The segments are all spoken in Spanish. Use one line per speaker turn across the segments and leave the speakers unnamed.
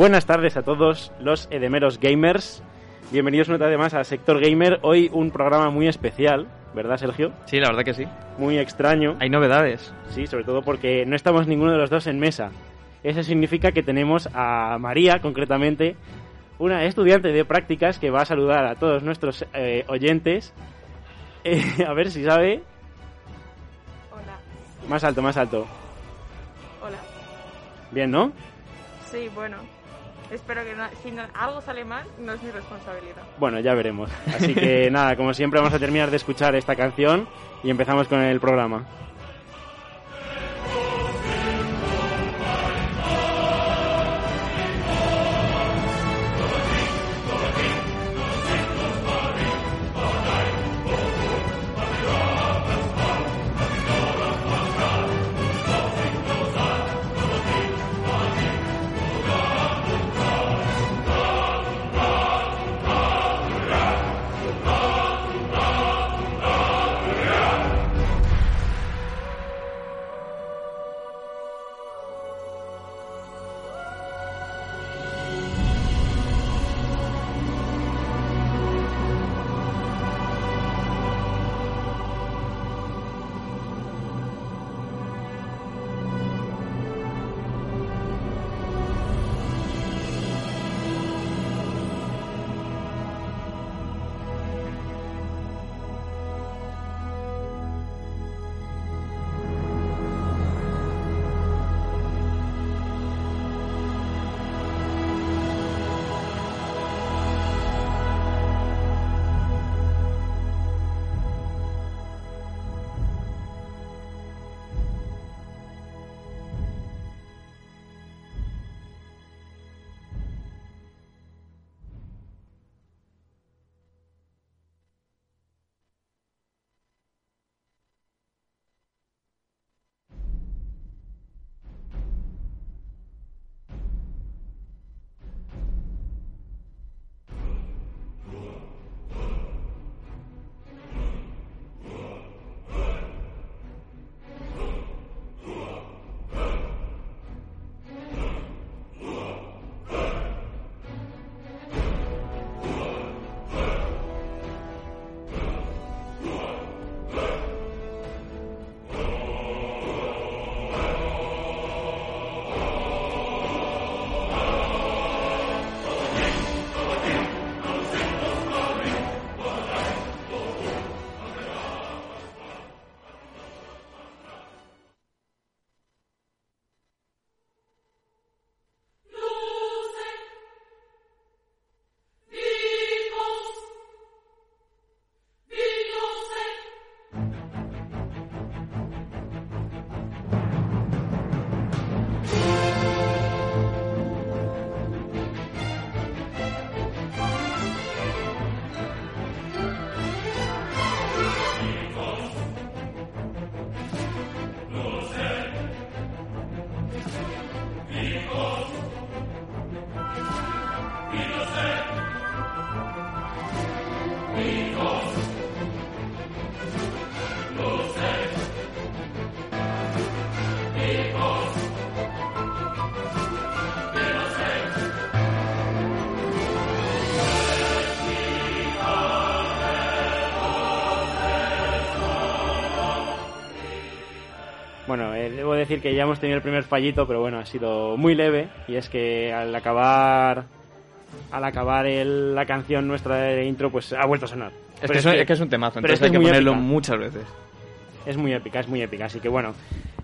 Buenas tardes a todos los edemeros gamers. Bienvenidos una vez más a Sector Gamer. Hoy un programa muy especial, ¿verdad, Sergio?
Sí, la verdad que sí.
Muy extraño.
Hay novedades.
Sí, sobre todo porque no estamos ninguno de los dos en mesa. Eso significa que tenemos a María, concretamente, una estudiante de prácticas que va a saludar a todos nuestros eh, oyentes. Eh, a ver si sabe.
Hola.
Más alto, más alto.
Hola.
Bien, ¿no?
Sí, bueno. Espero que no- si no- algo sale mal, no es mi responsabilidad.
Bueno, ya veremos. Así que nada, como siempre vamos a terminar de escuchar esta canción y empezamos con el programa. Decir que ya hemos tenido el primer fallito, pero bueno, ha sido muy leve. Y es que al acabar al acabar el- la canción nuestra de intro, pues ha vuelto a sonar.
Es que, es, un- es que es un temazo, entonces
es
hay que ponerlo
épica.
muchas veces.
Es muy épica, es muy épica. Así que bueno,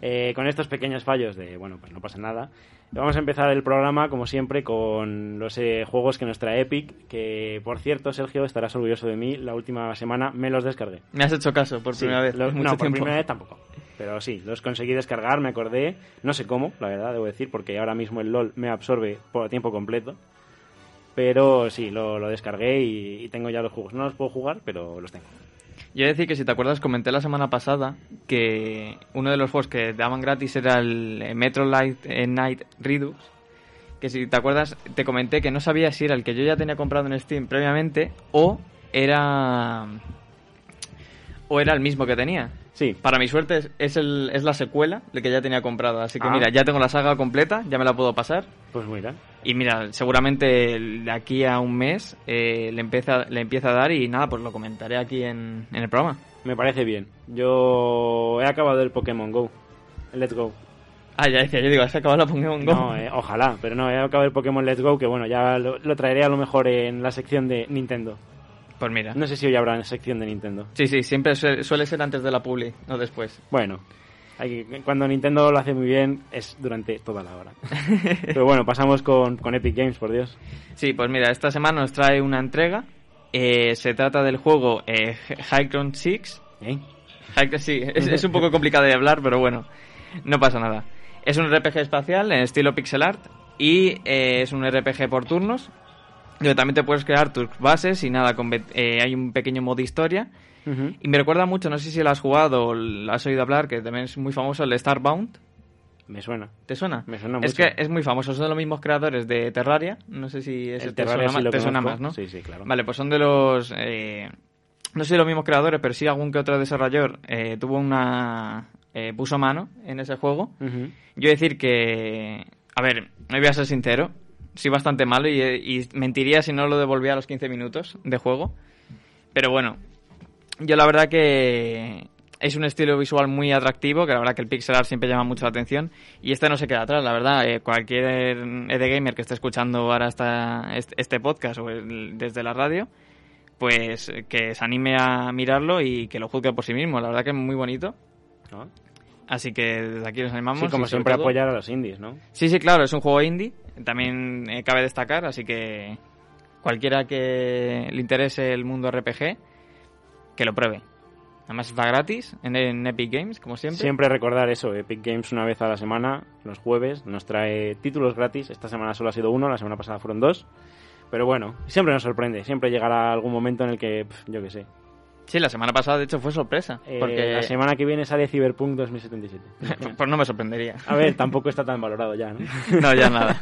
eh, con estos pequeños fallos de, bueno, pues no pasa nada. Vamos a empezar el programa, como siempre, con los eh, juegos que nos trae Epic. Que, por cierto, Sergio, estarás orgulloso de mí. La última semana me los descargué.
Me has hecho caso por
Sí,
primera vez.
lo- no, por
tiempo.
primera vez tampoco. Pero sí, los conseguí descargar, me acordé. No sé cómo, la verdad, debo decir, porque ahora mismo el LOL me absorbe por tiempo completo. Pero sí, lo, lo descargué y, y tengo ya los juegos. No los puedo jugar, pero los tengo.
Yo decir que si te acuerdas, comenté la semana pasada que uno de los juegos que daban gratis era el eh, Metro Light eh, Night Redux. Que si te acuerdas, te comenté que no sabía si era el que yo ya tenía comprado en Steam previamente o era. o era el mismo que tenía.
Sí,
Para mi suerte es, es, el, es la secuela de que ya tenía comprado. Así que
Ah.
mira, ya tengo la saga completa, ya me la puedo pasar.
pues mira.
Y mira, seguramente de aquí a un mes eh, le, empieza, le empieza a dar y nada, pues lo comentaré aquí en, en el programa.
Me parece bien. Yo he acabado el Pokémon Go. Let's Go.
Ah, ya decía, yo digo, ¿has acabado la Pokémon Go?
No, eh, ojalá, pero no, he acabado el Pokémon Let's Go, que bueno, ya lo, lo traeré a lo mejor en la sección de Nintendo.
Pues mira.
No sé si hoy habrá sección de Nintendo.
Sí, sí, siempre suele, ser antes de la publi, no después.
Bueno, cuando Nintendo lo hace muy bien es durante toda la hora. Pero bueno, pasamos con, con Epic Games, por Dios.
Sí, pues mira, esta semana nos trae una entrega. Eh, se trata del juego eh, Highground 6.
¿Eh?
Sí, es, es un poco complicado de hablar, pero bueno, no pasa nada. Es un RPG espacial en estilo pixel art y eh, es un RPG por turnos. Donde también te puedes crear tus bases y nada, con eh, hay un pequeño modo historia. Y me recuerda mucho, no sé si lo has jugado o lo has oído hablar, que también es muy famoso, el Starbound.
Me suena.
¿Te suena?
Me suena
Es
mucho.
que es muy famoso, son de los mismos creadores de Terraria. No sé si ese
El
te,
Terraria
suena,
sí
te suena más, ¿no?
Sí, sí, claro.
Vale, pues son de los... eh, no sé si los mismos creadores, pero sí algún que otro desarrollador eh, tuvo una... eh, puso mano en ese juego. Yo decir que... A ver, me voy a ser sincero. Soy bastante malo y, y mentiría si no lo devolvía a los 15 minutos de juego. Pero bueno, yo la verdad que es un estilo visual muy atractivo, que la verdad que el pixel art siempre llama mucho la atención. Y este no se queda atrás, la verdad. Eh, cualquier ED Gamer que esté escuchando ahora esta, este, este podcast o el- desde la radio, pues que se anime a mirarlo y que lo juzgue por sí mismo. La verdad que es muy bonito.
¿No?
Así que desde aquí nos animamos.
Sí, como siempre
todo-
apoyar a los indies, ¿no?
Sí, sí, claro, es un juego indie. También eh, cabe destacar, así que cualquiera que le interese el mundo RPG, que lo pruebe. Además está gratis en, en Epic Games, como siempre.
Siempre recordar eso, Epic Games una vez a la semana, los jueves, nos trae títulos gratis. Esta semana solo ha sido uno, la semana pasada fueron dos. Pero bueno, siempre nos sorprende, siempre llegará algún momento en el que, yo qué sé.
Sí, la semana pasada de hecho fue sorpresa.
Eh,
porque
La semana que viene sale Cyberpunk 2077.
pues no me sorprendería.
A ver, tampoco está tan valorado ya, ¿no?
no, ya nada.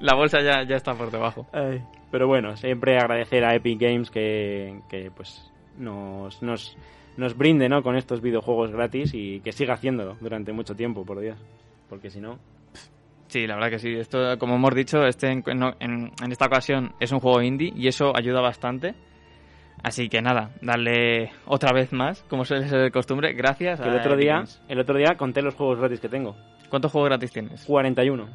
La bolsa ya, ya está por debajo.
Pero bueno, siempre agradecer a Epic Games que, que pues nos, nos, nos brinde ¿no? con estos videojuegos gratis y que siga haciéndolo durante mucho tiempo, por Dios. Porque si no...
Sí, la verdad que sí. Esto, como hemos dicho, este en, en- en esta ocasión es un juego indie y eso ayuda bastante. Así que nada, darle otra vez más, como suele ser de costumbre, gracias
que
a
el otro día,
Games.
el otro día conté los juegos gratis que tengo.
¿Cuántos juegos gratis tienes?
41. No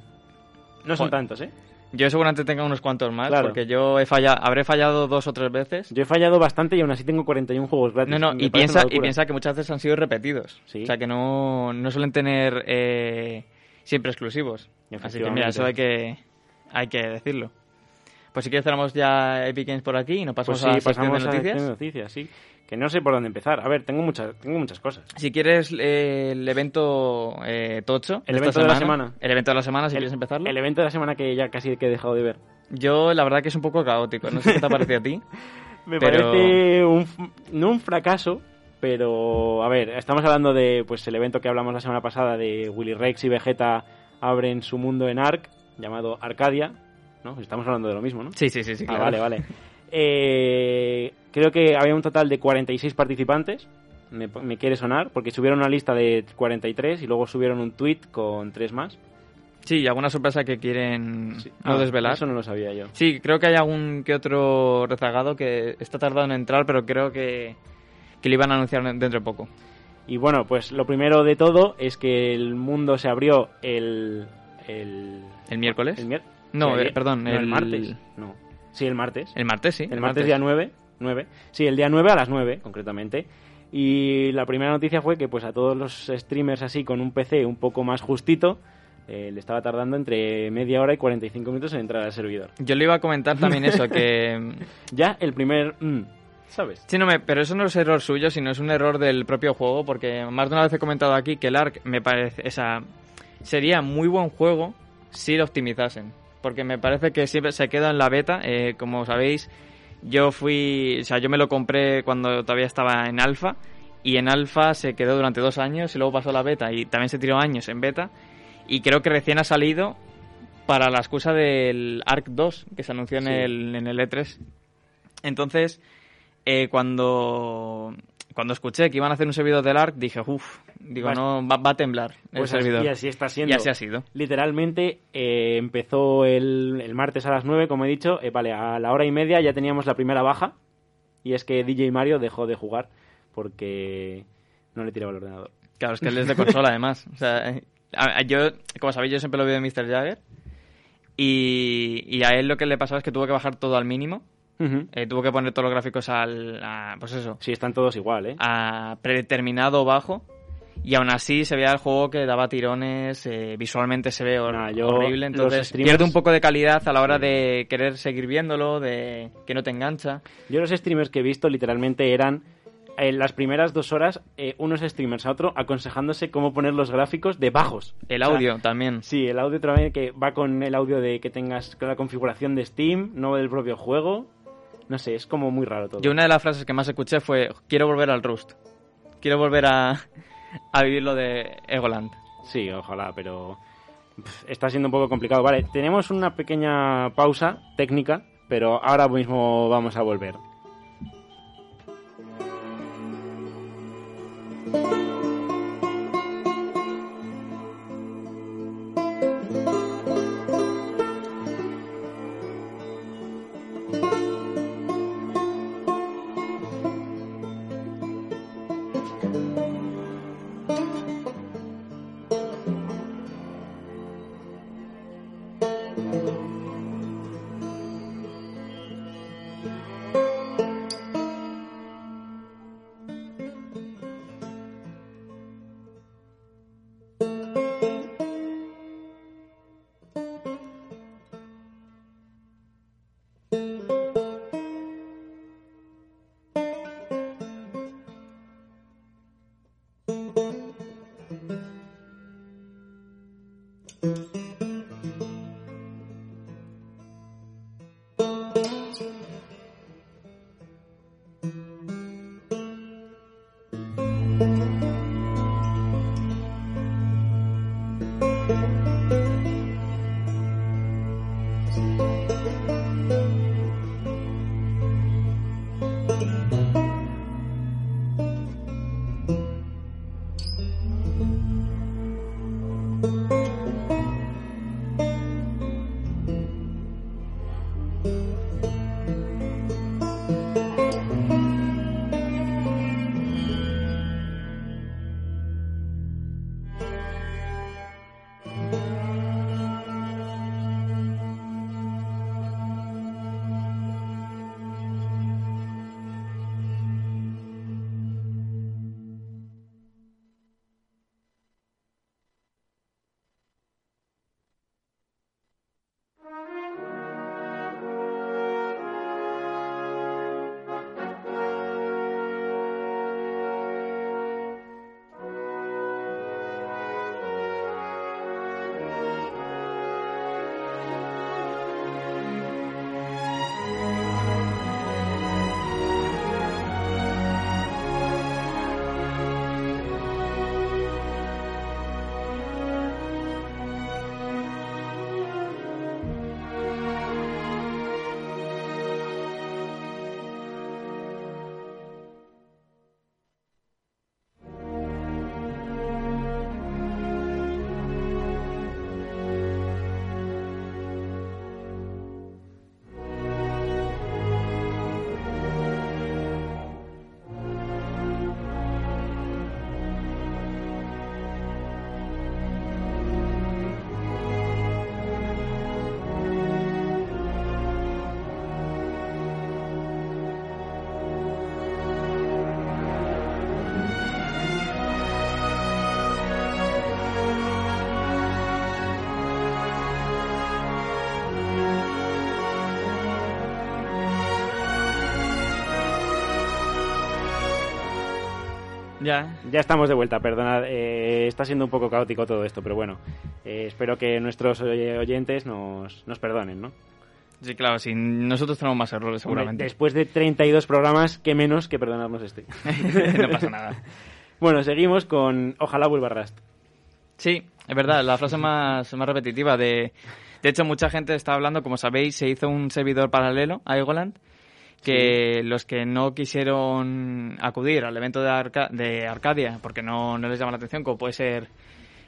son
Joder.
tantos, ¿eh?
Yo seguramente tenga unos cuantos más,
Claro.
porque yo he fallado, habré fallado dos o tres veces.
Yo he fallado bastante y aún así tengo 41 juegos gratis.
No, no, y piensa, y piensa que muchas veces han sido repetidos.
Sí.
O sea, que no, no suelen tener eh, siempre exclusivos. Así que mira, eso hay que, hay que decirlo. Pues si quieres cerramos ya Epic Games por aquí y nos
Pues
pasamos
sí,
a la
pasamos
de
a la
noticias.
de noticias, sí. Que no sé por dónde empezar. A ver, tengo muchas, tengo muchas cosas.
Si quieres eh, el evento eh, tocho.
El evento de la semana.
El evento de la semana, si
el,
quieres empezarlo.
El evento de la semana que ya casi que he dejado de ver.
Yo la verdad que es un poco caótico. No sé qué te ha parecido a ti.
Me
Pero-
parece un, no un fracaso, pero a ver, estamos hablando de pues el evento que hablamos la semana pasada de Willy Rex y Vegeta abren su mundo en Ark, llamado Arcadia, ¿no? Estamos hablando de lo mismo, ¿no?
Sí, sí, sí, sí
Ah,
claro.
vale, vale. Eh, creo que había un total de 46 participantes. Me, me quiere sonar, porque subieron una lista de 43 y luego subieron un tweet con tres más.
Sí, y alguna sorpresa que quieren no
Ah,
desvelar.
Eso no lo sabía yo.
Sí, creo que hay algún que otro rezagado que está tardado en entrar, pero creo que, que lo iban a anunciar dentro de poco.
Y bueno, pues lo primero de todo es que el mundo se abrió el. El,
¿El miércoles?
el mier-
No, eh, perdón,
no, el,
el-
martes. No. Sí, el martes.
El martes, sí.
El martes día 9, 9. Sí, el día 9 a las 9, concretamente. Y la primera noticia fue que pues a todos los streamers así con un PC un poco más justito eh, le estaba tardando entre media hora y 45 minutos en entrar al servidor.
Yo le iba a comentar también eso, que...
Ya el primer... mm, ¿Sabes?
Sí, no me, pero eso no es error suyo, sino es un error del propio juego, porque más de una vez he comentado aquí que el ARC me parece... Esa, sería muy buen juego si lo optimizasen, porque me parece que siempre se queda en la beta, eh, como sabéis... Yo fui, o sea, yo me lo compré cuando todavía estaba en alfa y en alfa se quedó durante dos años y luego pasó a la beta y también se tiró años en beta y creo que recién ha salido para la excusa del ARC 2 que se anunció en,
Sí.
el, en el E3. Entonces, eh, cuando, cuando escuché que iban a hacer un servidor del ARC, dije, uff, digo,
Vas-
no, va, va a temblar el
Pues
servidor.
y así está siendo.
Y así ha sido.
Literalmente eh, empezó el, el martes a las 9, como he dicho. eh, vale, a la hora y media ya teníamos la primera baja. Y es que DJ Mario dejó de jugar porque no le tiraba el ordenador.
Claro, es que él es de consola, además. O sea, eh, yo, como sabéis, yo siempre lo veo de Mr. Jagger. Y, y a él lo que le pasaba es que tuvo que bajar todo al mínimo. Eh, tuvo que poner todos los gráficos al. a- pues eso.
Sí, están todos igual, ¿eh?
A predeterminado bajo. Y aún así se veía el juego que daba tirones, eh, visualmente se ve hor-
Nah, yo-
horrible, entonces
streamers-
pierde un poco de calidad a la hora de querer seguir viéndolo, de que no te engancha.
Yo los streamers que he visto literalmente eran en las primeras dos horas eh, unos streamers a otro aconsejándose cómo poner los gráficos de bajos.
El
O sea,
audio también.
Sí, el audio también que va con el audio de que tengas con la configuración de Steam, no del propio juego. No sé, es como muy raro todo.
Yo una de las frases que más escuché fue, quiero volver al Rust. Quiero volver a, a vivir lo de Egoland.
Sí, ojalá, pero está siendo un poco complicado. Vale, tenemos una pequeña pausa técnica, pero ahora mismo vamos a volver.
Ya.
Ya estamos de vuelta, perdonad. eh, está siendo un poco caótico todo esto, pero bueno. eh, espero que nuestros oy- oyentes nos, nos perdonen, ¿no?
Sí, claro, sí. Nosotros tenemos más errores, seguramente.
Después de 32 programas, qué menos que perdonarnos este.
no pasa nada.
Bueno, seguimos con Ojalá vuelva Rust.
Sí, es verdad, la frase más, más repetitiva de... De hecho, mucha gente está hablando, como sabéis, se hizo un servidor paralelo a Egoland que los que no quisieron acudir al evento de, Arca- de Arcadia porque no, no les llama la atención, como puede ser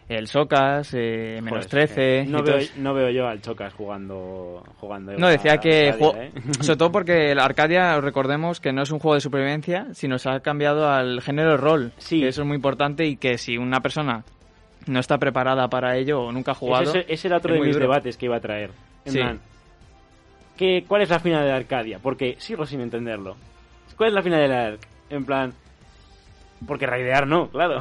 el Socas, eh, menos
Joder,
13.
No veo, no veo yo al Chocas jugando. jugando
No, decía
a
que,
Arcadia, ¿eh?
sobre todo porque el Arcadia, recordemos que no es un juego de supervivencia, sino se ha cambiado al género rol.
Sí.
Que eso es muy importante y que si una persona no está preparada para ello o nunca ha jugado.
Ese, ese era otro
es
de mis
duro.
debates que iba a traer. En
Sí.
plan, ¿qué, ¿cuál es la final de Arcadia? Porque sigo sin entenderlo. ¿Cuál es la final de la Arc? En plan, porque raidear no, claro.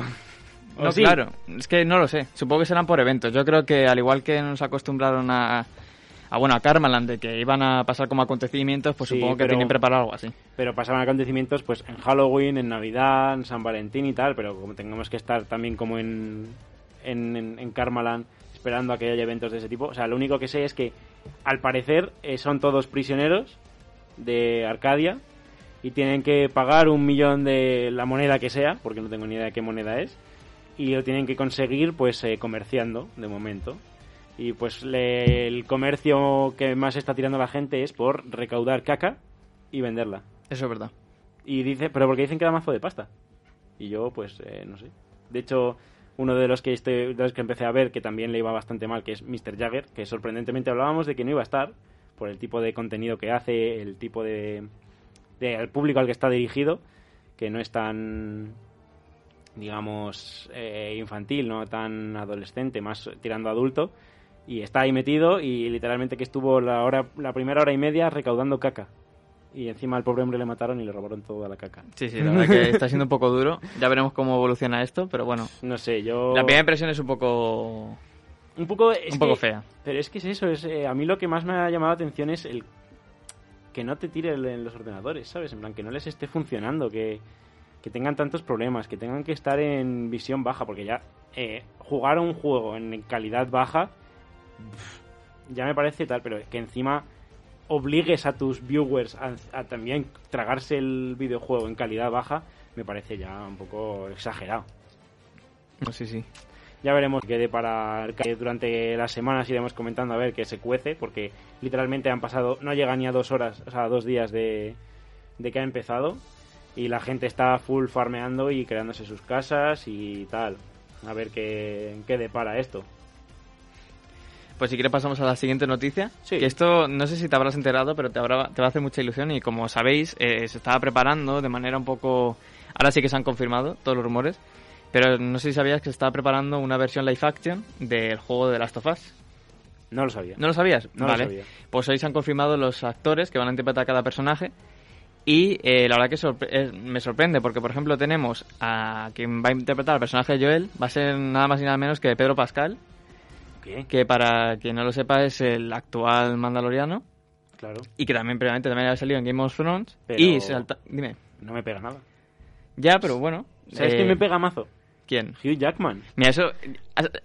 ¿O
No,
sí?
claro, es que no lo sé. Supongo que serán por eventos. Yo creo que al igual que nos acostumbraron a, a bueno, a Karmaland, de que iban a pasar como acontecimientos, pues
Sí,
supongo que
pero-
tienen preparado algo así.
Pero pasaban acontecimientos pues en Halloween, en Navidad, en San Valentín y tal, pero como tengamos que estar también como en, en, en, en Karmaland esperando a que haya eventos de ese tipo, o sea, lo único que sé es que al parecer eh, son todos prisioneros de Arcadia y tienen que pagar un millón de la moneda que sea, porque no tengo ni idea de qué moneda es, y lo tienen que conseguir pues eh, comerciando de momento. Y pues le- el comercio que más está tirando la gente es por recaudar caca y venderla.
Eso es verdad.
Y dice, pero porque dicen que da mazo de pasta. Y yo, pues, eh, no sé. De hecho, uno de los que estoy, de los que empecé a ver que también le iba bastante mal, que es Mr. Jagger, que sorprendentemente hablábamos de que no iba a estar por el tipo de contenido que hace, el tipo de, de público al que está dirigido, que no es tan digamos eh, infantil, no tan adolescente, más tirando adulto y está ahí metido y literalmente que estuvo la hora la primera hora y media recaudando caca. Y encima al pobre hombre le mataron y le robaron toda la caca.
Sí, sí, la verdad que está siendo un poco duro. Ya veremos cómo evoluciona esto, pero bueno.
No sé, yo...
La primera impresión es un poco,
Un poco, es
un poco
que-
fea.
Pero es que es eso, es, eh, a mí lo que más me ha llamado la atención es el que no te tire en los ordenadores, ¿sabes? En plan, que no les esté funcionando, que, que tengan tantos problemas, que tengan que estar en visión baja, porque ya eh, jugar a un juego en calidad baja ya me parece tal, pero que encima obligues a tus viewers a, a también tragarse el videojuego en calidad baja, me parece ya un poco exagerado.
No, sí, sí.
Ya veremos qué quede para durante las semanas iremos comentando a ver qué se cuece, porque literalmente han pasado, no llega ni a dos horas, o sea, a dos días de, de que ha empezado, y la gente está full farmeando y creándose sus casas y tal. A ver qué, qué depara esto.
Pues si quieres pasamos a la siguiente noticia.
Sí.
Que esto, no sé si te habrás enterado, pero te, habrá, te va a hacer mucha ilusión y como sabéis, eh, se estaba preparando de manera un poco... Ahora sí que se han confirmado todos los rumores, pero no sé si sabías que se estaba preparando una versión live action del juego de Last of Us.
No lo sabía.
¿No lo sabías?
No lo
vale.
sabía.
Pues hoy se han confirmado los actores que van a interpretar cada personaje. Y eh, la verdad que sorpre- eh, me sorprende, porque por ejemplo tenemos a quien va a interpretar al personaje de Joel, va a ser nada más y nada menos que Pedro Pascal,
¿Qué?
que para quien no lo sepa es el actual mandaloriano
Claro,
y que también previamente también había salido en Game of Thrones.
Pero-
Y salta- dime,
no me pega nada.
ya, pero bueno.
¿Sabes
eh,
quién me pega mazo?
¿Quién?
Hugh Jackman.
Mira, eso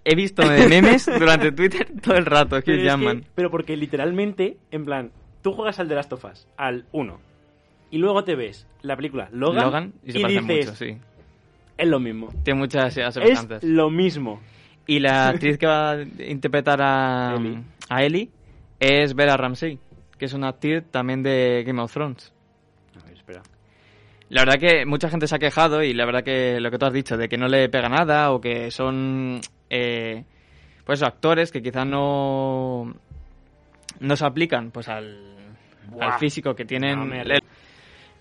he visto de memes durante Twitter todo el rato, Hugh
Pero, es que-
Jackman.
pero porque literalmente, en plan, tú juegas al de Last of Us, al 1, y luego te ves la película Logan,
Logan y se parecen
dices,
mucho, sí.
es lo mismo.
Tiene muchas
Es
semejanzas.
lo mismo.
Y la actriz que va a interpretar a
Ellie.
a Ellie es Vera Ramsey, que es una actriz también de Game of Thrones.
A ver, espera.
La verdad que mucha gente se ha quejado y la verdad que lo que tú has dicho, de que no le pega nada o que son eh, pues actores que quizás no, no se aplican pues al, al físico que tienen.
No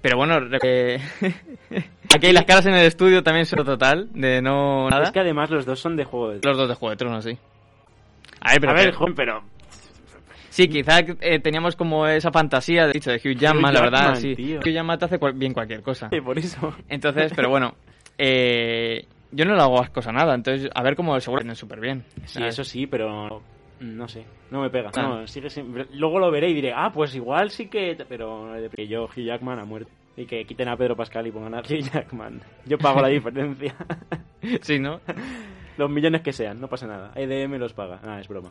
Pero bueno, eh, aquí las caras en el estudio también son total, de no nada.
Es que además los dos son de Juego de
Los dos de Juego de Tronos, sí. A ver, pero,
A ver,
pero-
joven, pero...
sí, quizá eh, teníamos como esa fantasía de, dicho, de Hugh Jackman, la verdad, sí.
tío.
Hugh Jackman te hace cual- bien cualquier cosa.
Por eso.
Entonces, pero bueno, eh, yo no le hago asco a nada, entonces a ver cómo seguro viene súper bien.
Sí, eso sí, pero... No sé, no me pega.
Ah.
No, sigue sin- Luego lo veré y diré, ah, pues igual sí que... Pero que yo, Hugh Jackman, a muerte. Y que quiten a Pedro Pascal y pongan a Hugh Jackman. Yo pago la diferencia.
Sí, ¿no?
los millones que sean, no pasa nada. EDM los paga. Ah, es broma.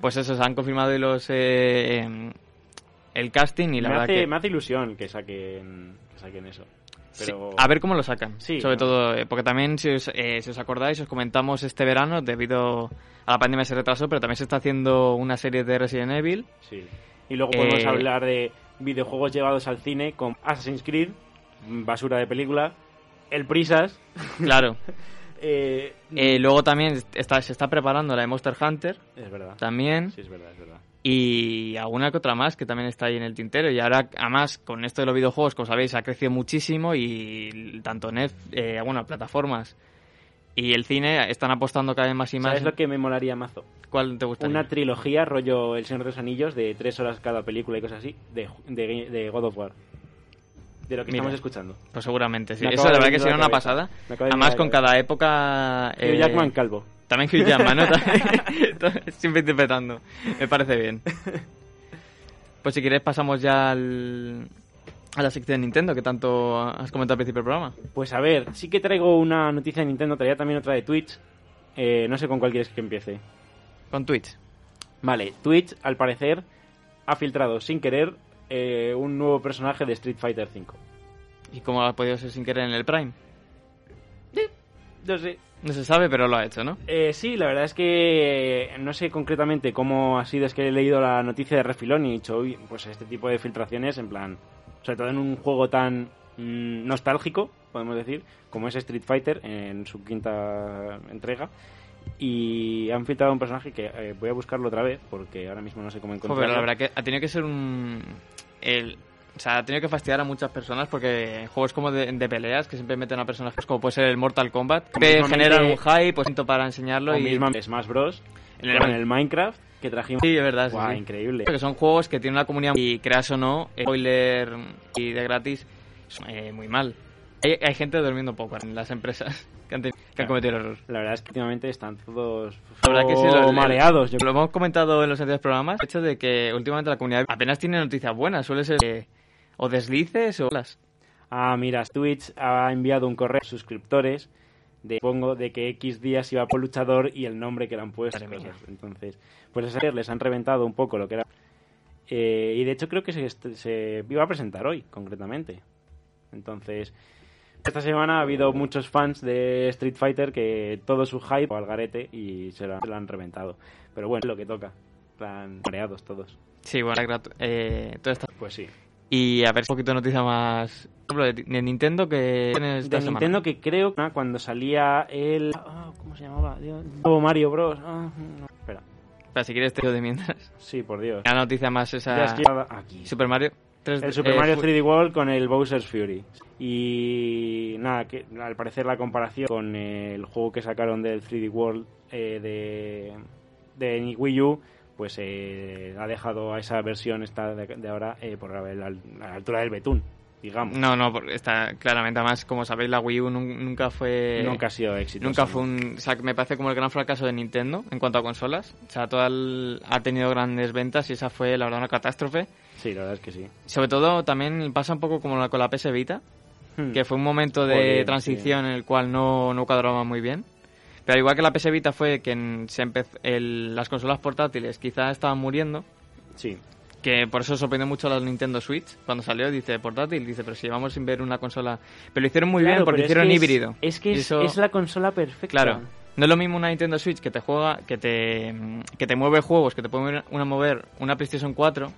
Pues eso, se han confirmado y los eh, em, el casting y la
me,
verdad
hace,
que...
me hace ilusión que saquen, que saquen eso.
Sí, a ver cómo lo sacan.
Sí,
Sobre
¿no?
todo, eh, porque también, si os, eh, si os acordáis, os comentamos este verano, debido a la pandemia se retrasó, pero también se está haciendo una serie de Resident Evil.
Sí. Y luego podemos
Eh,
hablar de videojuegos llevados al cine con Assassin's Creed, basura de película, el Prisas.
Claro. luego también está, se está preparando la de Monster Hunter,
es verdad.
también.
Sí, es verdad, es verdad.
Y alguna que otra más que también está ahí en el tintero. Y ahora, además, con esto de los videojuegos, como sabéis, ha crecido muchísimo y tanto net, eh, bueno, plataformas y el cine están apostando cada vez más y más.
¿Sabes lo que me molaría mazo?
¿Cuál te gustaría?
Una trilogía, rollo El Señor de los Anillos, de tres horas cada película y cosas así, de, de, de God of War. De lo que
Mira.
estamos escuchando.
Pues seguramente, sí. Eso la
de
verdad que sería una
cabeza.
pasada. Además, con cada época...
Hugh
eh,
Jackman calvo.
También Hugh Jackman, ¿no? Siempre interpretando. Me parece bien. Pues si quieres pasamos ya al, a la sección de Nintendo, que tanto has comentado al principio del programa.
Pues a ver, sí que traigo una noticia de Nintendo, traía también otra de Twitch. Eh, no sé con cuál quieres que empiece.
Con Twitch.
Vale, Twitch, al parecer, ha filtrado sin querer eh, un nuevo personaje de Street Fighter V.
¿Y cómo ha podido ser sin querer en el Prime?
No sé.
No se sabe, pero lo ha hecho, ¿no?
Eh, sí, la verdad es que eh, no sé concretamente cómo ha sido, es que he leído la noticia de refilón y he dicho, uy, pues este tipo de filtraciones, en plan, sobre todo en un juego tan mm, nostálgico, podemos decir, como es Street Fighter en su quinta entrega. Y han filtrado un personaje que eh, voy a buscarlo otra vez porque ahora mismo no sé cómo
Joder,
encontrarlo.
pero la verdad que ha tenido que ser un... El, o sea, ha tenido que fastidiar a muchas personas porque juegos como de, de peleas que siempre meten a personajes como puede ser el Mortal Kombat, que generan un hype, pues para enseñarlo
O
y...
mismo en Smash Bros.
En el-
con el Minecraft que trajimos.
Sí, es verdad,
Guau,
sí.
increíble.
Que son juegos que tienen una comunidad y creas o no, spoiler y de gratis, eh, muy mal. Hay, hay gente durmiendo poco en las empresas que han, teni- que han cometido el error.
La verdad es que últimamente están todos
La verdad que sí, lo-
mareados. yo
Lo hemos comentado en los anteriores programas, el hecho de que últimamente la comunidad apenas tiene noticias buenas, suele ser eh, o deslices o las.
Ah, mira, Twitch ha enviado un correo a sus suscriptores de pongo de que X días iba por luchador y el nombre que le han puesto. Cosas. Entonces, pues ese les han reventado un poco lo que era. Eh, y de hecho creo que se, se iba a presentar hoy, concretamente. Entonces, esta semana ha habido muchos fans de Street Fighter que todo su hype al garete y se lo, han- reventado. Pero bueno, es lo que toca. Están mareados todos.
Sí, bueno, eh, todo esto.
Pues sí.
Y a ver, un poquito de noticias más. Por ejemplo, de, Nintendo que esta
de
semana.
Nintendo que creo que cuando salía el ah, ¿cómo se llamaba? Dios, nuevo Mario Bros. Ah, no. Espera.
Si quieres te digo de mientras.
Sí, por Dios.
La noticia más esa.
es que ya- aquí.
Super Mario 3D.
El Super
eh,
Mario
fu-
3D World con el Bowser's Fury. Y nada, que al parecer la comparación con el juego que sacaron del 3D World eh, de, de Wii U, pues eh, ha dejado a esa versión esta de, de ahora eh, por la, la- la altura del betún, digamos.
No, no, porque está claramente. Además, como sabéis, la Wii U nun- nunca fue.
Nunca ha sido éxito.
Nunca fue un. O sea, que me parece como el gran fracaso de Nintendo en cuanto a consolas. O sea, toda el- ha tenido grandes ventas y esa fue, la verdad, una catástrofe.
Sí, la verdad es que sí.
Sobre todo, también pasa un poco como la- con la PS Vita,
Hmm.
que fue un momento de
Joder,
transición en el cual no, no cuadraba muy bien. Pero al igual que la PS Vita fue que en- se empezó, el- las consolas portátiles quizás estaban muriendo,
Sí,
que por eso sorprendió mucho a la Nintendo Switch cuando salió, dice portátil, dice, pero si llevamos sin ver una consola... Pero lo hicieron muy
Claro,
bien porque hicieron
es-
híbrido.
Es que es,
eso-
es la consola perfecta.
Claro, no es lo mismo una Nintendo Switch que te juega, que te, que te mueve juegos, que te puede mover una, mover una PlayStation 4,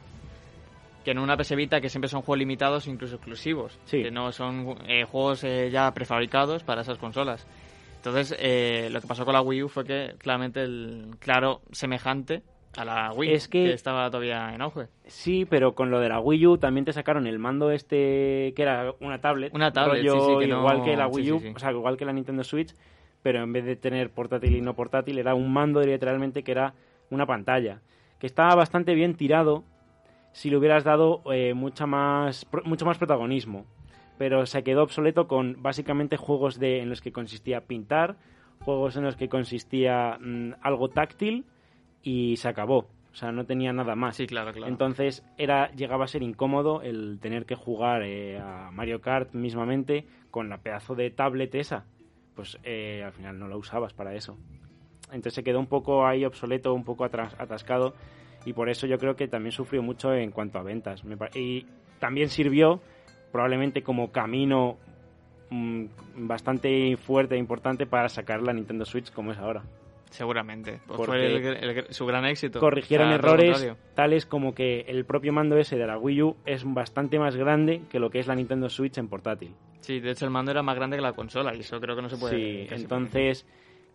que en una PS Vita que siempre son juegos limitados, incluso exclusivos,
Sí.
que no son eh, juegos eh, ya prefabricados para esas consolas. Entonces, eh, lo que pasó con la Wii U fue que claramente el claro semejante a la Wii,
Es que-
estaba todavía en auge.
Sí, pero con lo de la Wii U también te sacaron el mando este que era una tablet.
Una tablet,
rollo
sí, sí, que no-
igual que la Wii U,
sí.
o sea, igual que la Nintendo Switch, pero en vez de tener portátil y no portátil, era un mando literalmente que era una pantalla. Que estaba bastante bien tirado si le hubieras dado eh, mucha más, pro- mucho más protagonismo. Pero se quedó obsoleto con básicamente juegos de, en los que consistía pintar, juegos en los que consistía mm, algo táctil y se acabó. O sea, no tenía nada más.
Sí, claro, claro.
Entonces era llegaba a ser incómodo el tener que jugar eh, a Mario Kart mismamente con la pedazo de tablet esa. Pues eh, al final no la usabas para eso. Entonces se quedó un poco ahí obsoleto, un poco atras- atascado y por eso yo creo que también sufrió mucho en cuanto a ventas. Y también sirvió probablemente como camino mm, bastante fuerte e importante para sacar la Nintendo Switch como es ahora.
Seguramente. Pues fue el- el- su gran éxito.
Corrigieron
O sea,
errores tales como que el propio mando ese de la Wii U es bastante más grande que lo que es la Nintendo Switch en portátil.
Sí, de hecho el mando era más grande que la consola y eso creo que no se puede...
Sí, entonces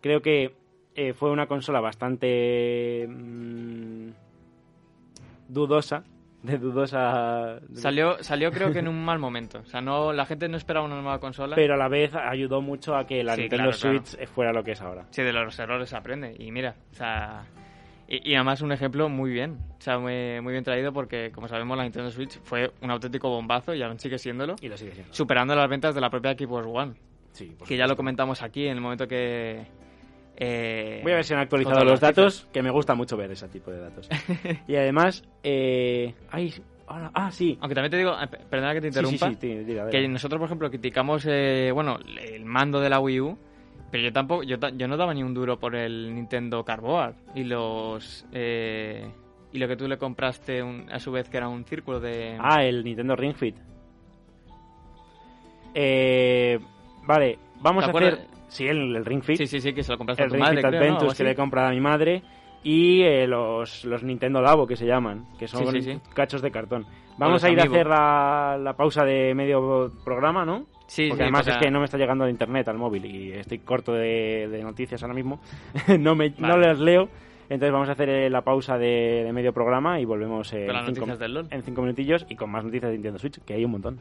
creo que eh, fue una consola bastante mm, dudosa, de dudosa...
Salió, salió creo que en un mal momento. O sea, no, la gente no esperaba una nueva consola.
Pero a la vez ayudó mucho a que la
Sí,
Nintendo
claro, claro.
Switch fuera lo que es ahora.
Sí, de los errores se aprende. Y mira, o sea... Y, y además un ejemplo muy bien. O sea, muy, muy bien traído porque, como sabemos, la Nintendo Switch fue un auténtico bombazo y aún sigue siéndolo.
Y lo sigue siendo.
Superando las ventas de la propia Xbox One.
Sí,
Que ya lo comentamos aquí en el momento que... eh,
Voy a ver si han actualizado los datos, que me gusta mucho ver ese tipo de datos. y además, eh... ay, ah, sí.
Aunque también te digo, eh, pe- perdona que te
Sí, sí,
interrumpa,
sí, ti- tira,
que nosotros, por ejemplo, criticamos, eh, bueno, el mando de la Wii U, pero yo tampoco, yo, no daba ni un duro por el Nintendo Cardboard y los... eh, y lo que tú le compraste un- a su vez que era un círculo de...
Ah, el Nintendo Ring Fit. Eh, vale, vamos
¿Te
a hacer... Sí, el, el Ring Fit.
sí, sí, sí, que se lo compraste
el
a tu
Ring
madre,
Fit que le he comprado a mi madre. Y eh, los, los Nintendo Labo, que se llaman, que son
Sí, sí, sí.
cachos de cartón. Vamos a ir a hacer la, la pausa de medio programa, ¿no?
Sí,
Porque además
para-
es que no me está llegando el internet al móvil y estoy corto de, de noticias ahora mismo. no, me, no las leo. Entonces vamos a hacer eh, la pausa de, de medio programa y volvemos eh, en, cinco, en cinco minutillos y con más noticias de Nintendo Switch, que hay un montón.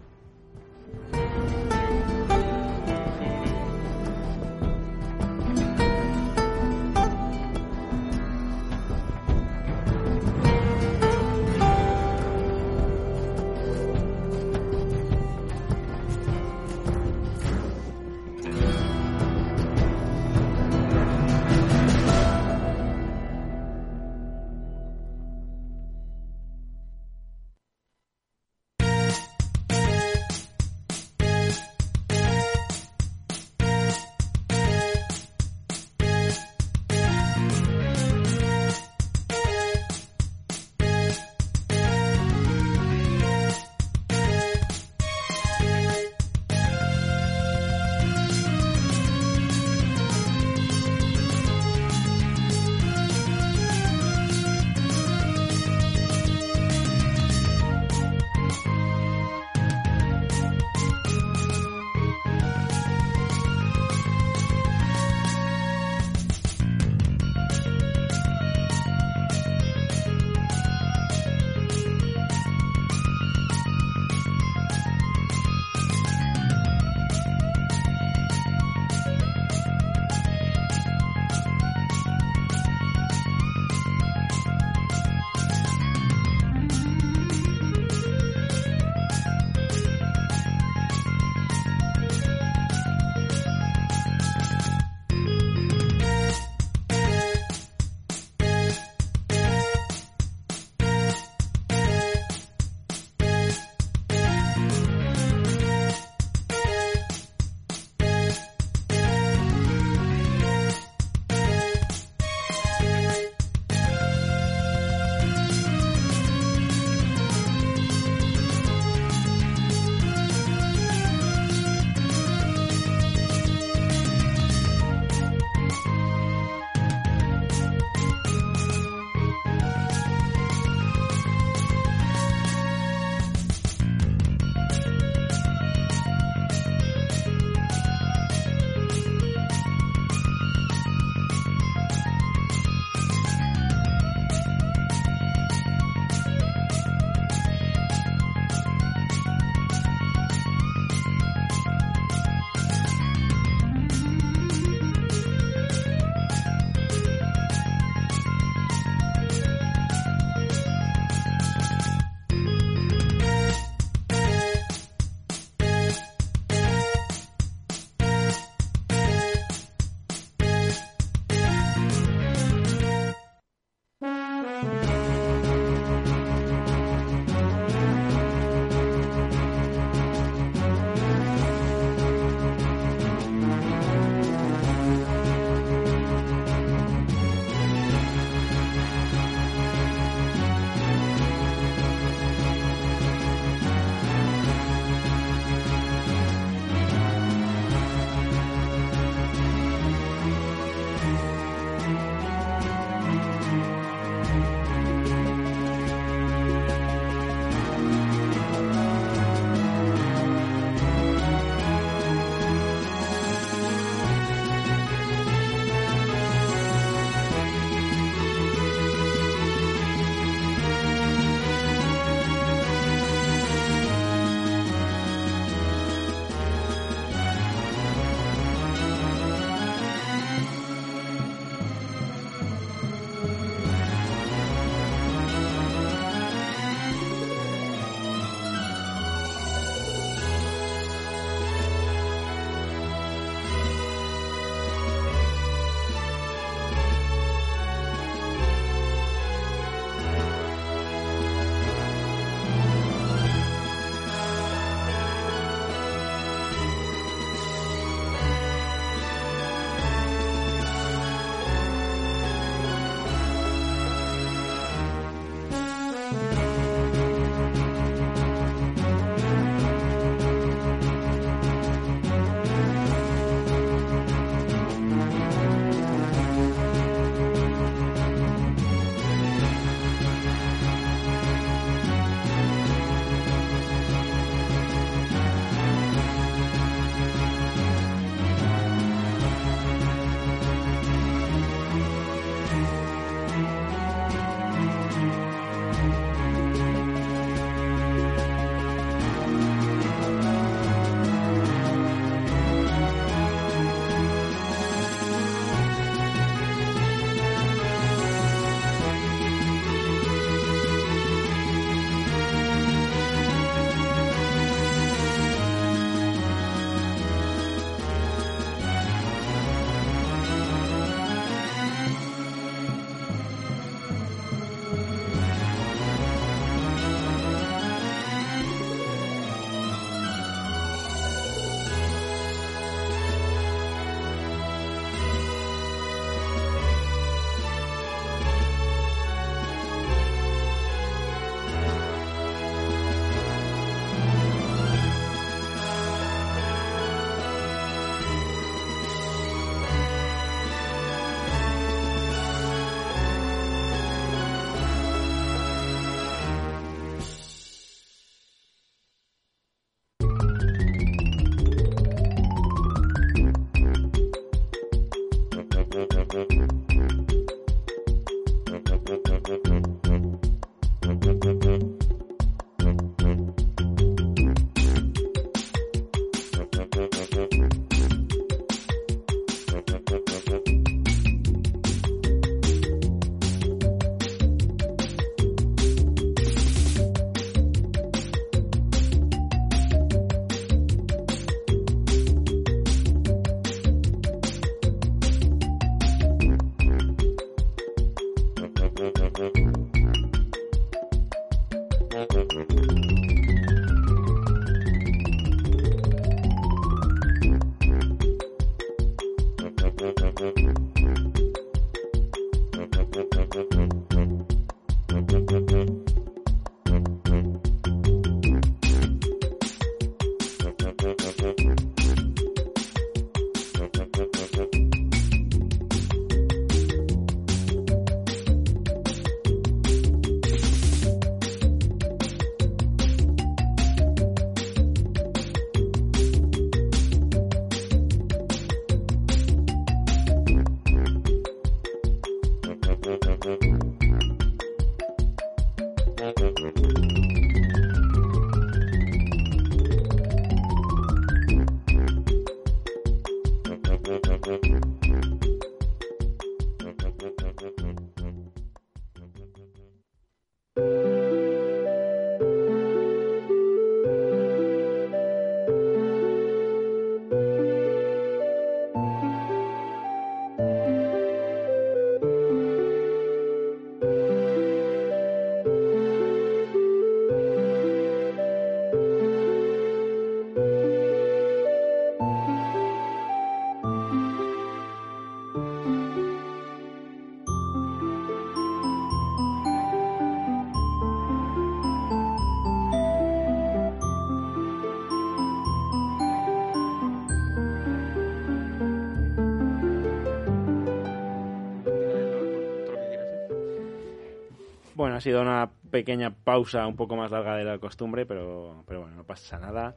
Ha sido una pequeña pausa un poco más larga de la costumbre, pero, pero bueno, no pasa nada.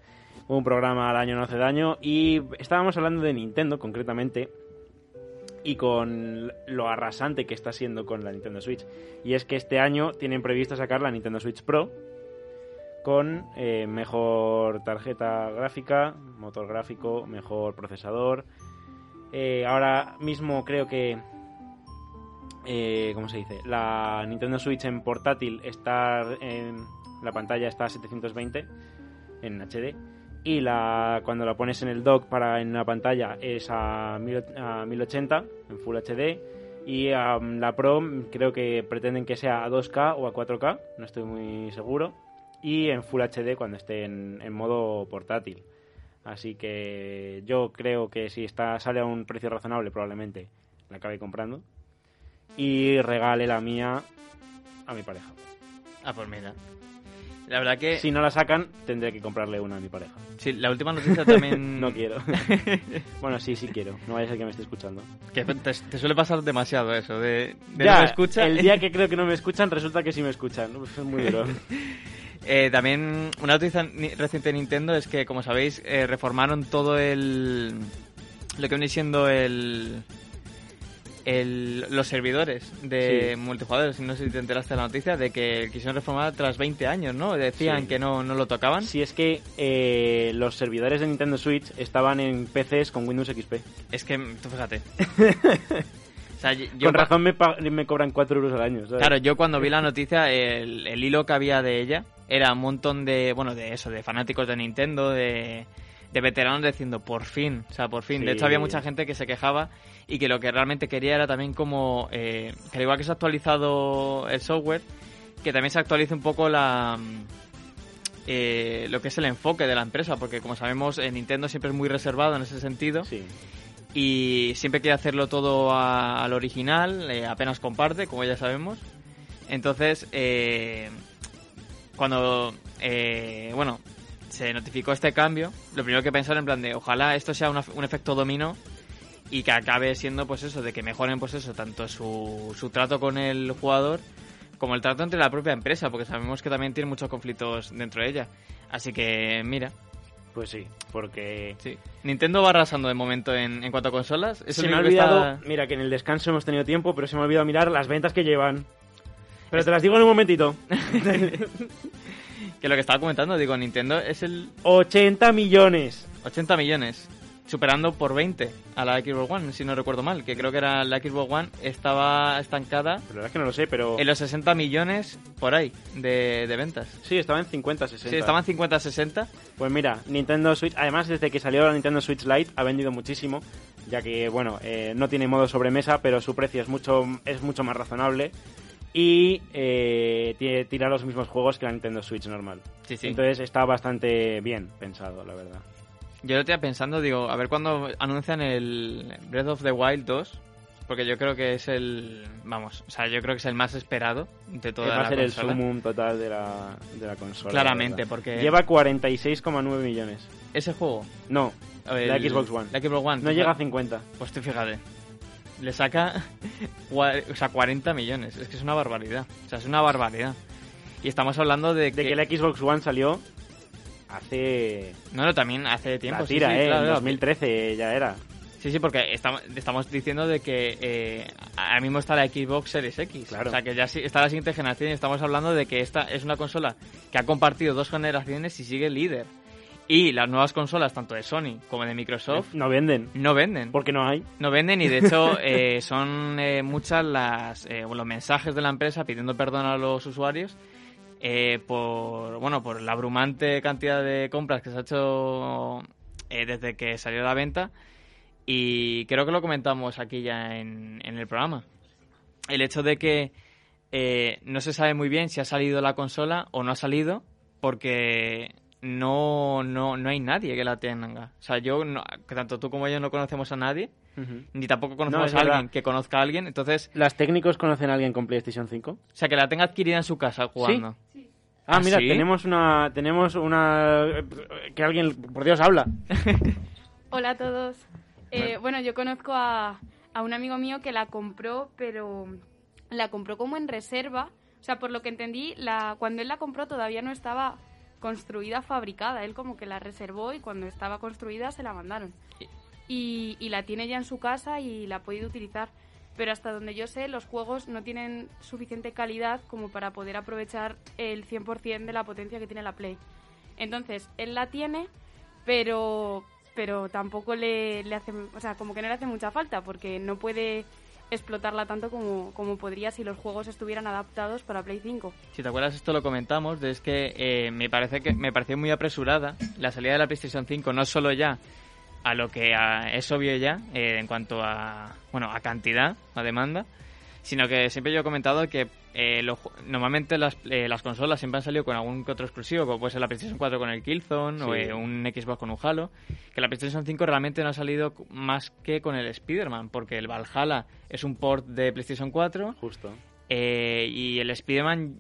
Un programa al año no hace daño y estábamos hablando de Nintendo concretamente y con lo arrasante que está siendo con la Nintendo Switch. Y es que este año tienen previsto sacar la Nintendo Switch Pro con eh, mejor tarjeta gráfica, motor gráfico, mejor procesador. Eh, ahora mismo creo que eh, ¿cómo se dice? La Nintendo Switch en portátil está en la pantalla está a 720 en HD y la cuando la pones en el dock para en la pantalla es a, 1000 a 1080 en Full HD y la Pro creo que pretenden que sea a 2K o a 4K, no estoy muy seguro y en Full HD cuando esté en, en modo portátil. Así que yo creo que si está sale a un precio razonable probablemente la acabe comprando y regale la mía a mi pareja.
Ah, pues mira. La verdad que...
Si no la sacan, tendré que comprarle una a mi pareja.
Sí, la última noticia también...
No quiero. bueno, sí, sí quiero. No vaya a ser que me esté escuchando.
Que te, te suele pasar demasiado eso, de, de
Ya,
no me.
El día que creo que no me escuchan, resulta que sí me escuchan. Es muy duro.
Eh, también una noticia reciente de Nintendo es que, como sabéis, eh, reformaron todo el... Lo que viene siendo el... el- los servidores de
Sí.
multijugadores. No sé si te enteraste de la noticia de que quisieron reformar tras 20 años, ¿no? Decían
Sí.
que no, no lo tocaban.
si es que eh, los servidores de Nintendo Switch estaban en PCs con Windows XP.
Es que, tú fíjate. o sea, yo- yo
con razón me, me cobran 4 euros al año. ¿sabes?
Claro, yo cuando vi la noticia, el, el hilo que había de ella era un montón de, bueno, de eso, de fanáticos de Nintendo, de, de veteranos diciendo, por fin, o sea, por fin.
Sí.
De hecho, había mucha gente que se quejaba y que lo que realmente quería era también como, eh, que al igual que se ha actualizado el software, que también se actualice un poco la... mm, eh, lo que es el enfoque de la empresa, porque como sabemos, eh, Nintendo siempre es muy reservado en ese sentido
Sí.
y siempre quiere hacerlo todo a- al original, eh, apenas comparte, como ya sabemos. Entonces, eh, cuando, eh, bueno, se notificó este cambio, lo primero que pensaron en plan de, ojalá esto sea una- un efecto dominó y que acabe siendo pues eso, de que mejoren pues eso, tanto su, su trato con el jugador como el trato entre la propia empresa, porque sabemos que también tiene muchos conflictos dentro de ella. Así que, mira,
Pues sí, porque...
sí. Nintendo va arrasando de momento en, en cuanto a consolas. Es
se me ha
está-
olvidado... Mira, que en el descanso hemos tenido tiempo, pero se me ha olvidado mirar las ventas que llevan. Pero te las digo en un momentito.
Que lo que estaba comentando, digo, Nintendo es el
80 millones.
80 millones, superando por 20 a la Xbox One, si no recuerdo mal, que creo que era la Xbox One estaba estancada
La verdad es que no lo sé, pero...
en los 60 millones por ahí de, de ventas.
Sí, estaba en 50, 60.
Sí, estaban 50-60.
Pues mira, Nintendo Switch, además desde que salió la Nintendo Switch Lite ha vendido muchísimo, ya que bueno, eh, no tiene modo sobremesa, pero su precio es mucho es mucho más razonable y eh, tiene- tira los mismos juegos que la Nintendo Switch normal.
Sí, sí.
Entonces está bastante bien pensado, la verdad.
Yo lo estoy pensando, digo, a ver cuándo anuncian el Breath of the Wild 2, porque yo creo que es el, vamos, o sea, yo creo que es el más esperado de toda
va
la
a ser
consola.
el sumum total de la, de la consola.
Claramente,
la
porque-
Lleva 46,9 millones.
Ese juego,
No,
el-
la Xbox One.
la Xbox One,
No llega a
fa-
50.
Pues tú fíjate, le saca, o sea, 40 millones, es que es una barbaridad, o sea, es una barbaridad. Y estamos hablando de que,
De que la Xbox One salió hace...
no, no, también hace tiempo,
la tira,
sí,
¿eh?
claro,
en
claro.
2013 ya era.
Sí, sí, porque estamos, estamos diciendo de que eh, ahora mismo está la Xbox Series X.
Claro.
O sea, que ya está la siguiente generación y estamos hablando de que esta es una consola que ha compartido dos generaciones y sigue líder. Y las nuevas consolas, tanto de Sony como de Microsoft,
No venden.
no venden.
Porque no hay.
No venden y de hecho eh, son eh, muchas las eh, los mensajes de la empresa pidiendo perdón a los usuarios eh, por bueno por la abrumante cantidad de compras que se ha hecho desde que salió a la venta y creo que lo comentamos aquí ya en, en el programa el hecho de que eh, no se sabe muy bien si ha salido la consola o no ha salido porque no, no, no hay nadie que la tenga. O sea, yo, no- tanto tú como yo no conocemos a nadie, ni tampoco conocemos a alguien
verdad.
que conozca a alguien. Entonces,
¿Las técnicos conocen a alguien con PlayStation 5?
o sea, que la tenga adquirida en su casa jugando.
Ah,
¿Ah,
mira,
sí?
tenemos una... Tenemos una... Que alguien, por Dios, habla.
Hola a todos. Eh,
Bueno.
bueno, yo conozco a, a un amigo mío que la compró, pero la compró como en reserva. O sea, por lo que entendí, la, cuando él la compró todavía no estaba construida, fabricada. Él como que la reservó y cuando estaba construida se la mandaron. Y, y la tiene ya en su casa y la ha podido utilizar. Pero hasta donde yo sé, los juegos no tienen suficiente calidad como para poder aprovechar el 100% de la potencia que tiene la Play. Entonces, él la tiene, pero pero tampoco le, le hace, o sea, como que no le hace mucha falta porque no puede explotarla tanto como, como podría si los juegos estuvieran adaptados para Play 5.
Si te acuerdas, esto lo comentamos, es que eh, me parece que me pareció muy apresurada la salida de la PlayStation 5, no solo ya a lo que a- es obvio ya eh, en cuanto a bueno a cantidad, a demanda, sino que siempre yo he comentado que eh, lo normalmente las, eh, las consolas siempre han salido con algún que otro exclusivo, como puede ser la PlayStation 4 con el Killzone o eh, un Xbox con un Halo, que la PlayStation 5 realmente no ha salido más que con el Spider-Man, porque el Valhalla es un port de PlayStation 4
Justo.
eh, y el Spider-Man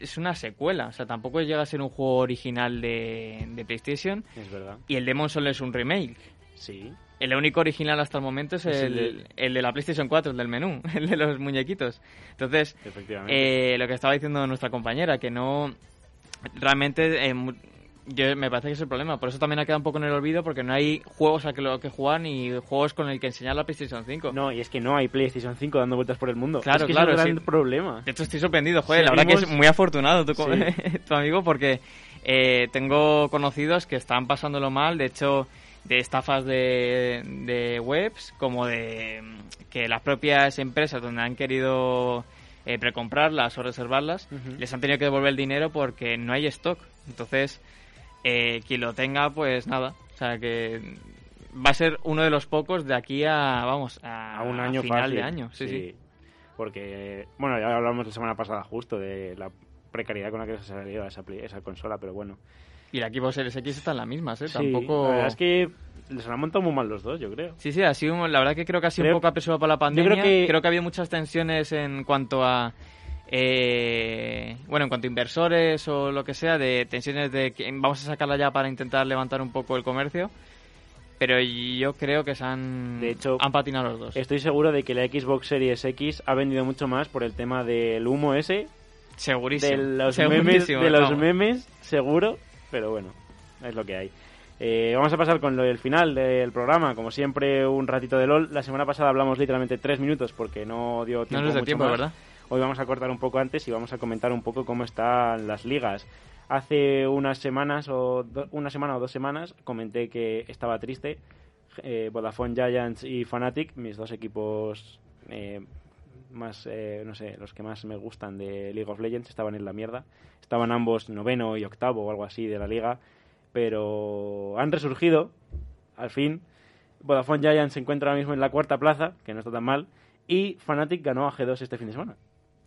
es una secuela, o sea, tampoco llega a ser un juego original de, de PlayStation.
Es verdad.
Y el Demon Soul es un remake.
Sí.
El único original hasta el momento es,
Es
el,
el
el de la PlayStation 4, el del menú, el de los muñequitos. Entonces, eh, lo que estaba diciendo nuestra compañera, que no. Realmente. eh, yo, me parece que es el problema. Por eso también ha quedado un poco en el olvido, porque no hay juegos a que, lo que jugar ni juegos con el que enseñar la PlayStation 5.
No, y es que no hay PlayStation 5 dando vueltas por el mundo.
Claro,
es que
claro,
es un gran
sí.
problema.
De hecho, estoy sorprendido, joder. La verdad que es muy afortunado tu, co-
Sí.
tu amigo porque eh, tengo conocidos que están pasándolo mal. De hecho, de estafas de, de webs, como de mm, que las propias empresas donde han querido eh, precomprarlas o reservarlas, les han tenido que devolver el dinero porque no hay stock. Entonces, eh, quien lo tenga, pues nada. O sea que va a ser uno de los pocos de aquí a, vamos, a,
a un año
final
fácil.
de año. sí. sí.
Porque, bueno, ya hablamos la semana pasada justo de la precariedad con la que se salió esa, esa consola, pero bueno.
Y la Xbox Series X están las mismas, ¿eh?
Sí,
Tampoco...
la verdad es que les han montado muy mal los dos, yo creo.
Sí, sí, ha sido, la verdad que creo que ha sido
Creo-
un poco apresurado para la pandemia.
creo que-
ha habido muchas tensiones en cuanto a... eh, bueno, en cuanto a inversores o lo que sea, de tensiones de que vamos a sacarla ya para intentar levantar un poco el comercio. Pero yo creo que se han,
De hecho,
han patinado los dos.
Estoy seguro de que la Xbox Series X ha vendido mucho más por el tema del humo ese,
Segurísimo.
de los memes,
segurísimo,
de los
vamos.
memes, seguro, pero bueno, es lo que hay. Eh, vamos a pasar con lo del final del programa, como siempre un ratito de LOL. La semana pasada hablamos literalmente tres minutos porque no dio
No
tiempo.
nos da
mucho
tiempo,
más.
¿verdad?
Hoy vamos a cortar un poco antes y vamos a comentar un poco cómo están las ligas. Hace unas semanas o una semana o dos semanas comenté que estaba triste. Eh, Vodafone Giants y Fnatic, mis dos equipos eh, más, eh, no sé, los que más me gustan de League of Legends, estaban en la mierda. Estaban ambos noveno y octavo o algo así de la liga, pero han resurgido, al fin. Vodafone Giants se encuentra ahora mismo en la cuarta plaza, que no está tan mal, y Fnatic ganó a G2 este fin de semana.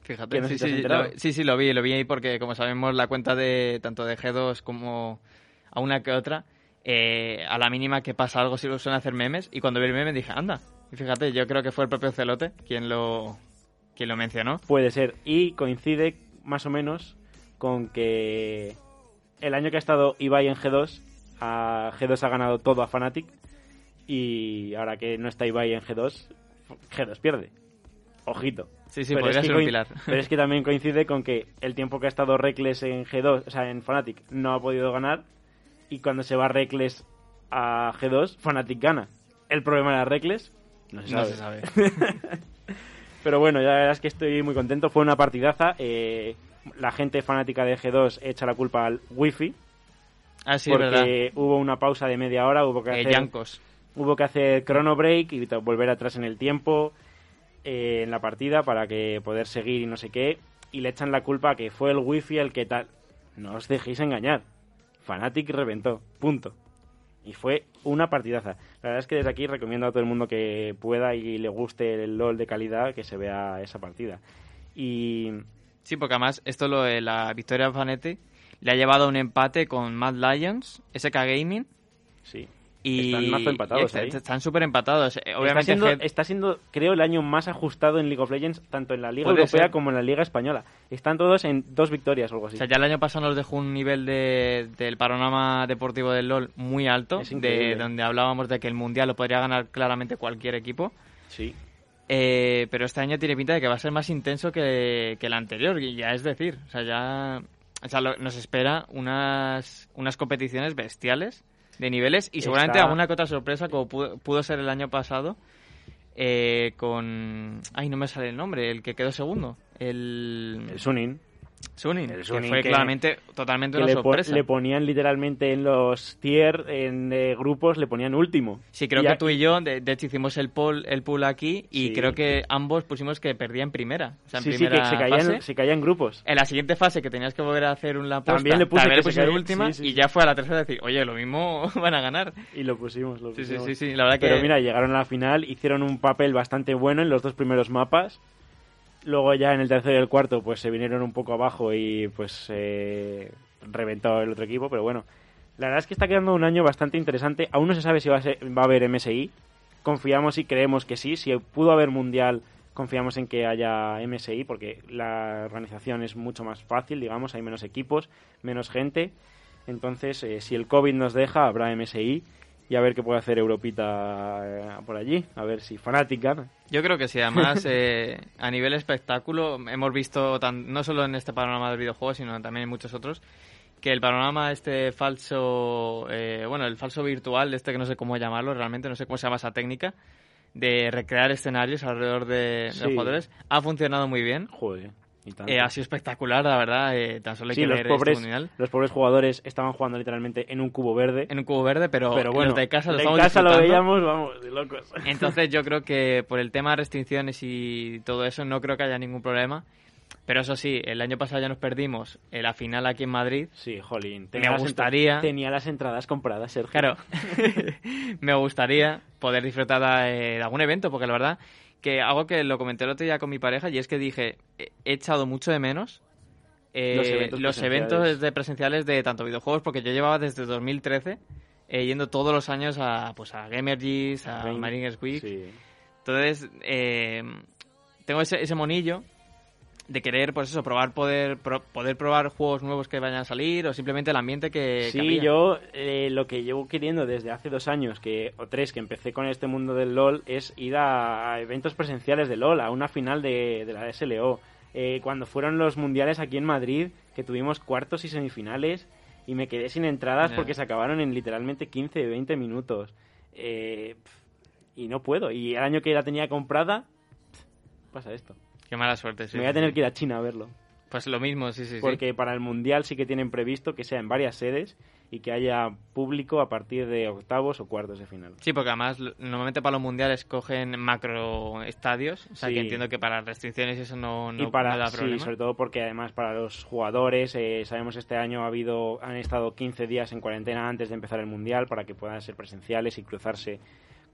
Fíjate,
no
sí,
si
sí, lo, sí, sí, lo vi, lo vi ahí porque como sabemos la cuenta de tanto de G2 como a una que otra, eh, a la mínima que pasa algo sí lo suelen hacer memes y cuando vi el meme dije, anda, y fíjate, yo creo que fue el propio Celote quien lo, quien lo mencionó.
Puede ser. Y coincide más o menos con que el año que ha estado Ibai en G2, a G2 ha ganado todo a Fnatic. Y ahora que no está Ibai en G2, G2 pierde. Ojito.
Sí, sí,
Pero
podría
es que
ser un
coin-
pilar.
Pero es que también coincide con que el tiempo que ha estado Reckless en G2, o sea, en Fnatic, no ha podido ganar. Y cuando se va Reckless a G2, Fnatic gana. El problema era Reckless, no se
No
sabe.
se sabe.
Pero bueno, ya la verdad es que estoy muy contento. Fue una partidaza. eh, la gente fanática de G2 echa la culpa al wifi.
Ah, sí, es verdad.
porque hubo una pausa de media hora, hubo que
Eh,
hacer, hubo que hacer chrono break y volver atrás en el tiempo eh, en la partida para que poder seguir y no sé qué. Y le echan la culpa a que fue el wifi el que tal. No os dejéis engañar. Fanatic reventó. Punto. Y fue una partidaza. La verdad es que desde aquí recomiendo a todo el mundo que pueda y le guste el LOL de calidad que se vea esa partida. Y
Sí, porque además esto lo de la victoria de le ha llevado a un empate con Mad Lions, SK Gaming
sí.
Y
Están mazo empatados
están súper empatados. Eh,
está,
Obviamente
siendo,
Head-
está siendo, creo, el año más ajustado en League of Legends, tanto en la Liga
Puede
Europea
ser.
como en la Liga Española. Están todos en dos victorias o algo así.
O sea, ya el año pasado nos dejó un nivel de, del panorama deportivo del LoL muy alto, de donde hablábamos de que el Mundial lo podría ganar claramente cualquier equipo.
Sí.
Eh, pero este año tiene pinta de que va a ser más intenso que, que el anterior, y ya es decir, o sea, ya o sea, lo- nos espera unas, unas competiciones bestiales de niveles y seguramente
Está-
alguna que otra sorpresa como pudo, pudo ser el año pasado eh, con... Ay, no me sale el nombre, el que quedó segundo, el...
El Sunin.
Sunin,
el
que fue
que-
claramente totalmente
Que
una
le, po-
sorpresa.
le ponían literalmente en los tier, en eh, grupos, le ponían último.
Sí, creo
Y
que
a-
tú y yo, de, de hecho, hicimos el poll, el pool aquí y
Sí.
creo que ambos pusimos que perdía en primera. O sea, en
Sí, sí,
primera
que se caían, se caían grupos.
En la siguiente fase que tenías que volver a hacer una apuesta,
También le puse
también
que
le
se caía-
última
sí, sí,
y
sí.
ya fue a la tercera decir, oye, lo mismo van a ganar.
Y lo pusimos, lo
Sí, sí,
pusimos.
sí, sí, la verdad que...
Pero mira, llegaron a la final, hicieron un papel bastante bueno en los dos primeros mapas. Luego ya en el tercero y el cuarto pues se vinieron un poco abajo y pues eh, reventó el otro equipo, pero bueno. La verdad es que está quedando un año bastante interesante. Aún no se sabe si va a, ser- va a haber MSI. Confiamos y creemos que sí. Si pudo haber mundial, confiamos en que haya MSI porque la organización es mucho más fácil, digamos, hay menos equipos, menos gente. Entonces, eh, si el COVID nos deja, habrá MSI y a ver qué puede hacer Europita eh, por allí, a ver si Fnatic gana.
Yo creo que sí, además eh, a nivel espectáculo hemos visto, tan- no solo en este panorama del videojuego, sino también en muchos otros, que el panorama este falso, eh, bueno, el falso virtual, este que no sé cómo llamarlo realmente, no sé cómo se llama esa técnica, de recrear escenarios alrededor de, de los jugadores, ha funcionado muy bien.
Joder.
Eh, ha sido espectacular, la verdad, eh, tan solo hay
Sí,
que
los
leer este
pobres,
mundial.
los pobres jugadores estaban jugando literalmente en un cubo verde.
En un cubo verde, pero,
pero bueno,
los de casa lo
de casa lo veíamos, vamos, de locos.
Entonces yo creo que por el tema de restricciones y todo eso no creo que haya ningún problema. Pero eso sí, el año pasado ya nos perdimos en la final aquí en Madrid.
Sí, jolín.
Me
las entra-
gustaría-
Tenía las entradas compradas, Sergio.
Claro, me gustaría poder disfrutar de algún evento, porque la verdad que algo que lo comenté el otro día con mi pareja y es que dije, he echado mucho de menos eh,
Los eventos
los
presenciales.
eventos de presenciales de tanto videojuegos, porque yo llevaba desde 2013 eh, yendo todos los años a, pues, a Gamergis, a Mariners Week.
Sí.
Entonces, eh, tengo ese, ese monillo de querer, pues eso, probar poder pro- poder probar juegos nuevos que vayan a salir o simplemente el ambiente que,
Sí, yo eh, lo que llevo queriendo desde hace dos años que o tres que empecé con este mundo del LOL es ir a, a eventos presenciales de LOL, a una final de, de la SLO. Eh, cuando fueron los mundiales aquí en Madrid, que tuvimos cuartos y semifinales y me quedé sin entradas porque se acabaron en literalmente 15, 20 minutos. Eh, y no puedo. Y el año que la tenía comprada, pasa esto.
Qué mala suerte, sí.
me voy a tener que ir a China a verlo.
Pues lo mismo, sí, sí, sí.
Porque para el Mundial sí que tienen previsto que sea en varias sedes y que haya público a partir de octavos o cuartos de final.
Sí, porque además normalmente para los mundiales cogen macro estadios, o sea
Sí.
que entiendo que para restricciones eso no, no,
y para
no da
sí,
problema.
sobre todo porque además para los jugadores eh, sabemos este año ha habido han estado 15 días en cuarentena antes de empezar el mundial para que puedan ser presenciales y cruzarse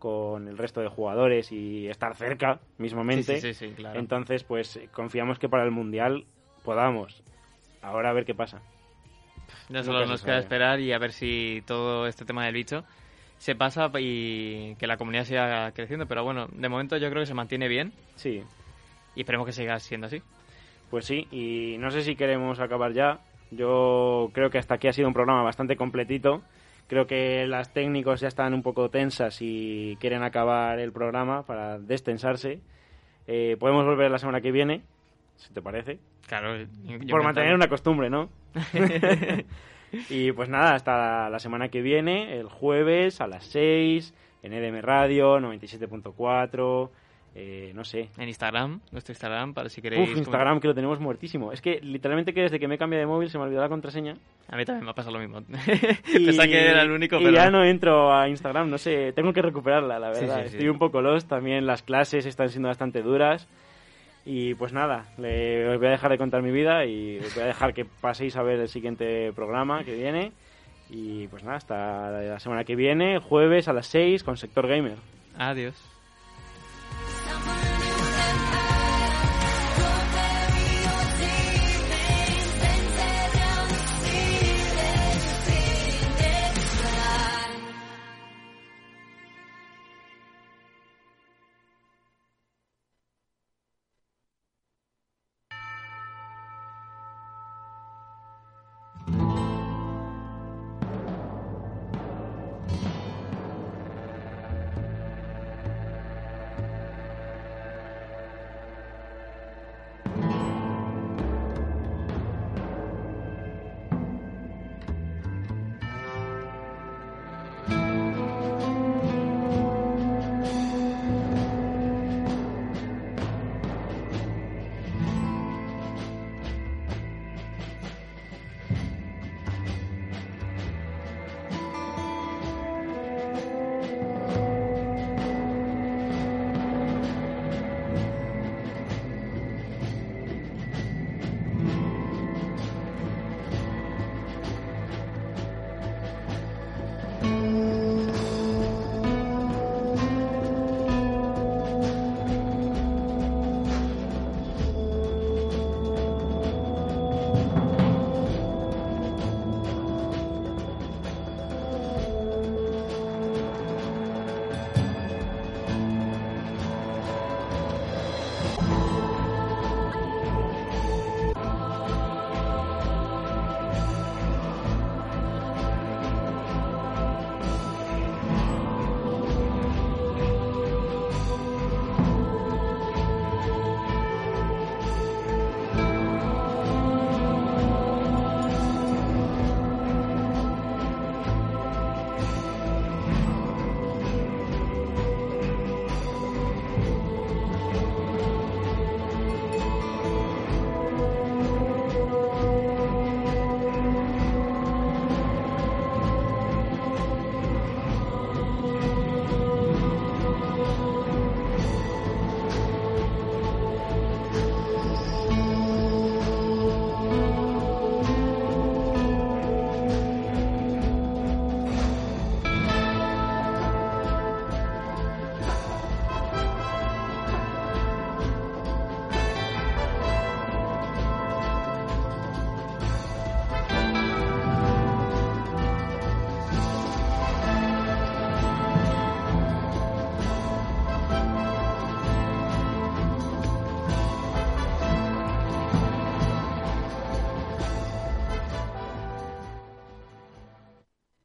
con el resto de jugadores y estar cerca mismamente.
Sí, sí, claro.
Entonces, pues confiamos que para el Mundial podamos. Ahora a ver qué pasa.
Ya solo
Nunca
nos queda esperar y a ver si todo este tema del bicho se pasa y que la comunidad siga creciendo. Pero bueno, de momento yo creo que se mantiene bien
Sí,
y esperemos que siga siendo así.
pues sí. Y no sé si queremos acabar ya. Yo creo que hasta aquí ha sido un programa bastante completito. Creo que las técnicos ya están un poco tensas y quieren acabar el programa para destensarse. Eh, podemos volver la semana que viene, si te parece.
Claro, yo
Por mantener una costumbre, ¿no? y pues nada, hasta la semana que viene, el jueves a las 6, en EDM Radio, 97.4, eh, no sé.
En Instagram, nuestro Instagram, para si queréis...
Uf, Instagram que lo tenemos muertísimo. Es que literalmente que desde que me cambié de móvil se me olvidó la contraseña.
A mí también me ha pasado lo mismo.
Y,
Pensaba que era el único,
y
pero...
ya no entro a Instagram, no sé, tengo que recuperarla, la verdad.
sí, sí.
Estoy un poco lost, también las clases están siendo bastante duras. Y pues nada, le, os voy a dejar de contar mi vida y os voy a dejar que paséis a ver el siguiente programa que viene. Y pues nada, hasta la semana que viene, jueves a las 6 con Sector Gamer.
Adiós.